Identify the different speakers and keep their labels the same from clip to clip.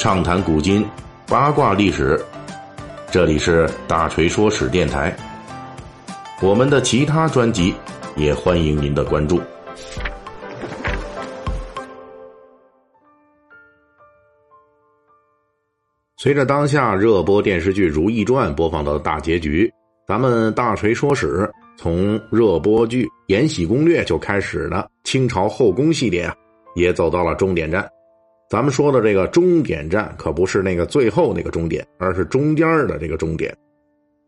Speaker 1: 畅谈古今，八卦历史。这里是大锤说史电台。我们的其他专辑也欢迎您的关注。随着当下热播电视剧《如懿传》播放到大结局，咱们大锤说史从热播剧《延禧攻略》就开始了清朝后宫系列啊，也走到了终点站。咱们说的这个终点站可不是那个最后那个终点，而是中间的这个终点，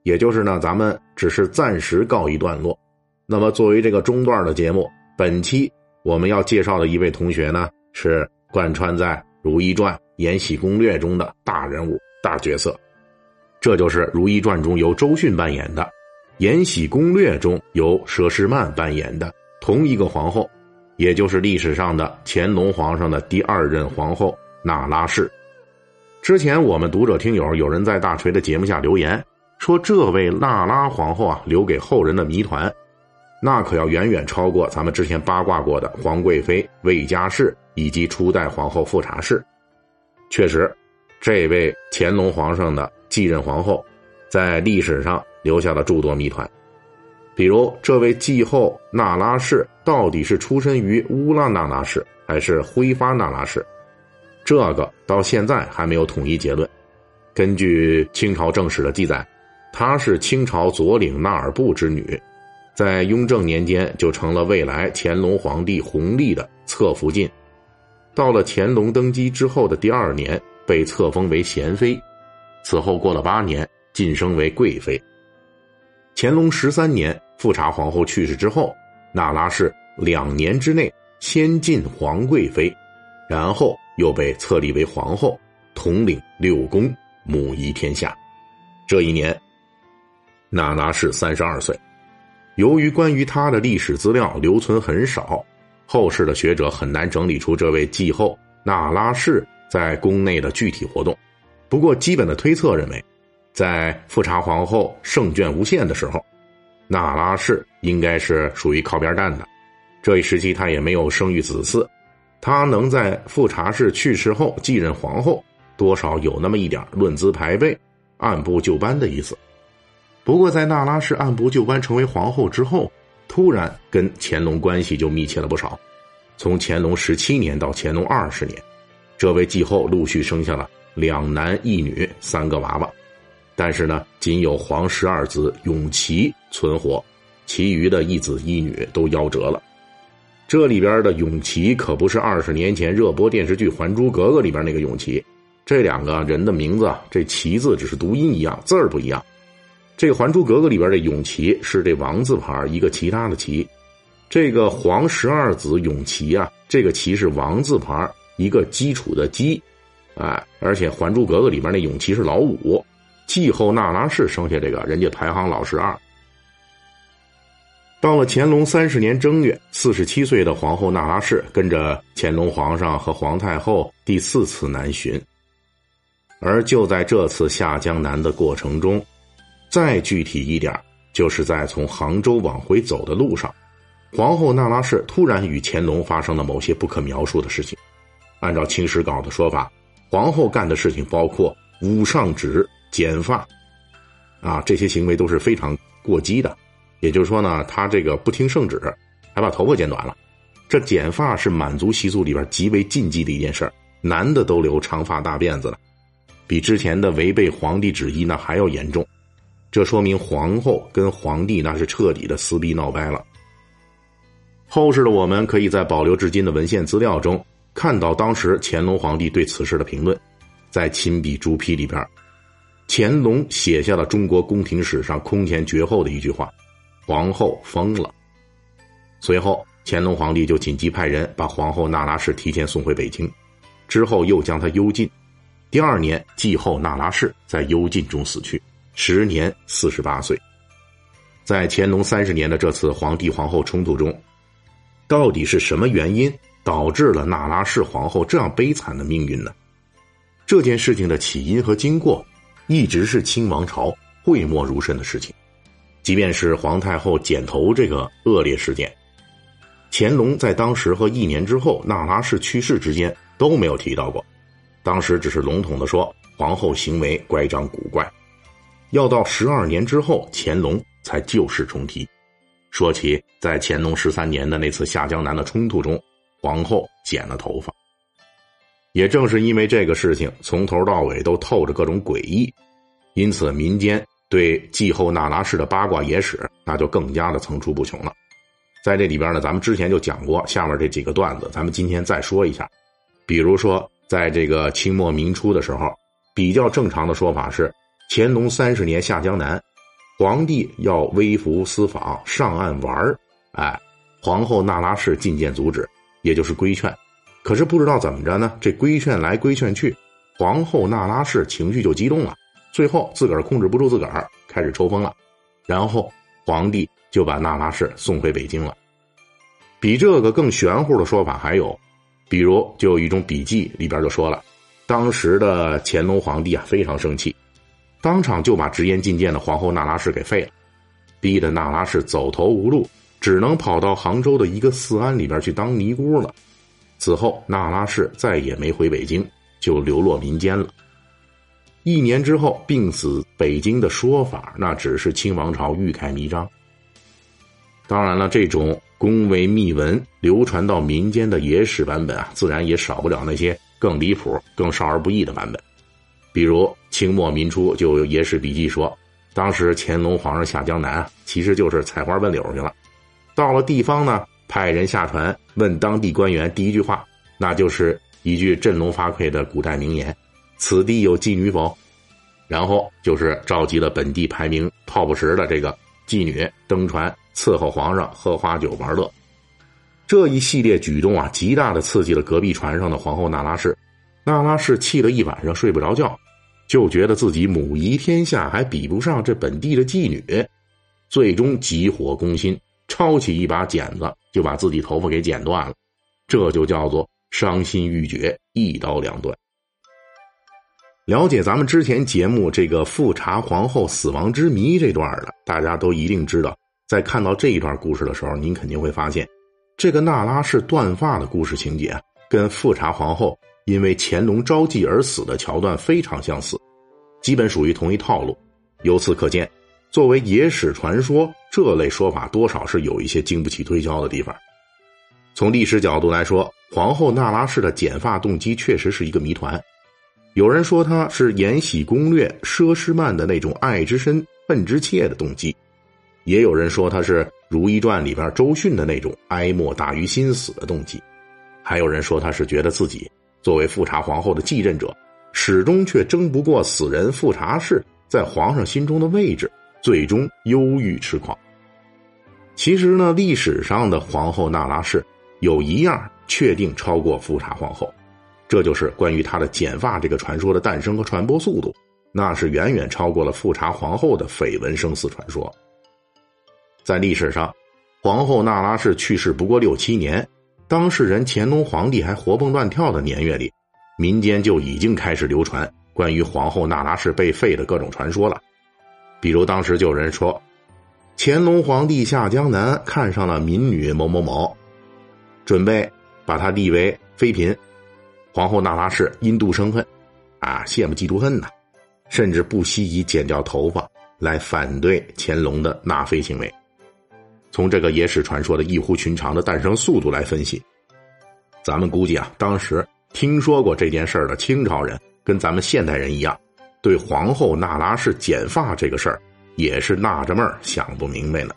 Speaker 1: 也就是呢，咱们只是暂时告一段落。那么作为这个中段的节目，本期我们要介绍的一位同学呢，是贯穿在《如懿传》。《延禧攻略》中的大人物、大角色，这就是《如懿传》中由周迅扮演的，《延禧攻略》中由佘诗曼扮演的同一个皇后，也就是历史上的乾隆皇上的第二任皇后那拉氏。之前我们读者听友有人在大锤的节目下留言说，这位那拉皇后啊，留给后人的谜团，那可要远远超过咱们之前八卦过的皇贵妃魏佳氏以及初代皇后富察氏。确实，这位乾隆皇上的继任皇后，在历史上留下了诸多谜团。比如，这位继后那拉氏到底是出身于乌拉那拉氏还是辉发那拉氏？这个到现在还没有统一结论。根据清朝正史的记载，她是清朝左领纳尔布之女，在雍正年间就成了未来乾隆皇帝弘历的侧福晋。到了乾隆登基之后的第二年，被册封为贤妃，此后过了八年，晋升为贵妃。乾隆十三年，富察皇后去世之后，那拉氏两年之内先晋皇贵妃，然后又被册立为皇后，统领六宫，母仪天下。这一年，那拉氏三十二岁。由于关于她的历史资料留存很少。后世的学者很难整理出这位继后那拉氏在宫内的具体活动，不过基本的推测认为，在富察皇后圣眷无限的时候，那拉氏应该是属于靠边站的。这一时期她也没有生育子嗣，她能在富察氏去世后继任皇后，多少有那么一点论资排辈、按部就班的意思。不过在那拉氏按部就班成为皇后之后，突然跟乾隆关系就密切了不少，从乾隆十七年到乾隆二十年，这位继后陆续生下了两男一女三个娃娃，但是呢，仅有皇十二子永琪存活，其余的一子一女都夭折了。这里边的永琪可不是二十年前热播电视剧《还珠格格》里边那个永琪，这两个人的名字这“琪”字只是读音一样，字儿不一样。这个《还珠格格》里边的永琪是这王字旁一个其他的琪，这个皇十二子永琪啊，这个琪是王字旁一个基础的基，哎，而且《还珠格格》里边那永琪是老五，继后那拉氏生下这个人家排行老十二。到了乾隆三十年正月，四十七岁的皇后那拉氏跟着乾隆皇上和皇太后第四次南巡，而就在这次下江南的过程中。再具体一点，就是在从杭州往回走的路上，皇后那拉氏突然与乾隆发生了某些不可描述的事情。按照《清史稿》的说法，皇后干的事情包括捂上指、剪发，啊，这些行为都是非常过激的。也就是说呢，他这个不听圣旨，还把头发剪短了。这剪发是满族习俗里边极为禁忌的一件事男的都留长发大辫子了，比之前的违背皇帝旨意那还要严重。这说明皇后跟皇帝那是彻底的撕逼闹掰了。后世的我们可以在保留至今的文献资料中看到当时乾隆皇帝对此事的评论，在亲笔朱批里边，乾隆写下了中国宫廷史上空前绝后的一句话：“皇后疯了。”随后，乾隆皇帝就紧急派人把皇后那拉氏提前送回北京，之后又将她幽禁。第二年，继后那拉氏在幽禁中死去。时年四十八岁，在乾隆三十年的这次皇帝皇后冲突中，到底是什么原因导致了那拉氏皇后这样悲惨的命运呢？这件事情的起因和经过，一直是清王朝讳莫如深的事情。即便是皇太后剪头这个恶劣事件，乾隆在当时和一年之后那拉氏去世之间都没有提到过。当时只是笼统的说皇后行为乖张古怪。要到十二年之后，乾隆才旧事重提，说起在乾隆十三年的那次下江南的冲突中，皇后剪了头发。也正是因为这个事情从头到尾都透着各种诡异，因此民间对继后那拉氏的八卦野史那就更加的层出不穷了。在这里边呢，咱们之前就讲过下面这几个段子，咱们今天再说一下。比如说，在这个清末民初的时候，比较正常的说法是，乾隆三十年下江南，皇帝要微服私访上岸玩哎，皇后那拉氏进谏阻止，也就是规劝。可是不知道怎么着呢？这规劝来规劝去，皇后那拉氏情绪就激动了，最后自个儿控制不住自个儿，开始抽风了。然后皇帝就把那拉氏送回北京了。比这个更玄乎的说法还有，比如就有一种笔记里边就说了，当时的乾隆皇帝啊非常生气，当场就把直言进谏的皇后那拉氏给废了，逼得那拉氏走投无路，只能跑到杭州的一个寺庵里边去当尼姑了。此后，那拉氏再也没回北京，就流落民间了。一年之后病死北京的说法，那只是清王朝欲盖弥彰。当然了，这种宫闱秘闻流传到民间的野史版本啊，自然也少不了那些更离谱、更少儿不宜的版本。比如清末民初就有野史笔记说，当时乾隆皇上下江南，其实就是采花问柳去了。到了地方呢。派人下船问当地官员，第一句话那就是一句振聋发聩的古代名言：“此地有妓女否？”然后就是召集了本地排名 top 十的这个妓女登船伺候皇上喝花酒玩乐。这一系列举动啊，极大的刺激了隔壁船上的皇后那拉氏。那拉氏气了一晚上睡不着觉，就觉得自己母仪天下还比不上这本地的妓女，最终急火攻心。抄起一把剪子，就把自己头发给剪断了，这就叫做伤心欲绝，一刀两断。了解咱们之前节目这个富察皇后死亡之谜这段的，大家都一定知道。在看到这一段故事的时候，您肯定会发现，这个那拉氏断发的故事情节，跟富察皇后因为乾隆招妓而死的桥段非常相似，基本属于同一套路。由此可见。作为野史传说，这类说法多少是有一些经不起推敲的地方。从历史角度来说，皇后那拉氏的剪发动机确实是一个谜团。有人说她是《延禧攻略》佘诗曼的那种爱之深、恨之切的动机，也有人说她是《如懿传》里边周迅的那种哀莫大于心死的动机，还有人说她是觉得自己作为富察皇后的继任者，始终却争不过死人富察氏在皇上心中的位置。最终忧郁痴狂。其实呢，历史上的皇后那拉氏有一样确定超过富察皇后，这就是关于她的剪发这个传说的诞生和传播速度，那是远远超过了富察皇后的绯闻生死传说。在历史上，皇后那拉氏去世不过六七年，当事人乾隆皇帝还活蹦乱跳的年月里，民间就已经开始流传关于皇后那拉氏被废的各种传说了。比如当时就有人说，乾隆皇帝下江南看上了民女某某某，准备把她立为妃嫔。皇后那拉氏因妒生恨，啊，羡慕嫉妒恨呐，甚至不惜以剪掉头发来反对乾隆的纳妃行为。从这个野史传说的异乎寻常的诞生速度来分析，咱们估计啊，当时听说过这件事的清朝人跟咱们现代人一样。对皇后那拉氏剪发这个事儿，也是纳着闷儿想不明白呢。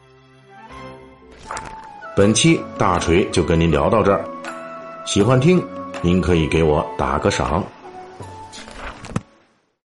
Speaker 1: 本期大锤就跟您聊到这儿，喜欢听您可以给我打个赏。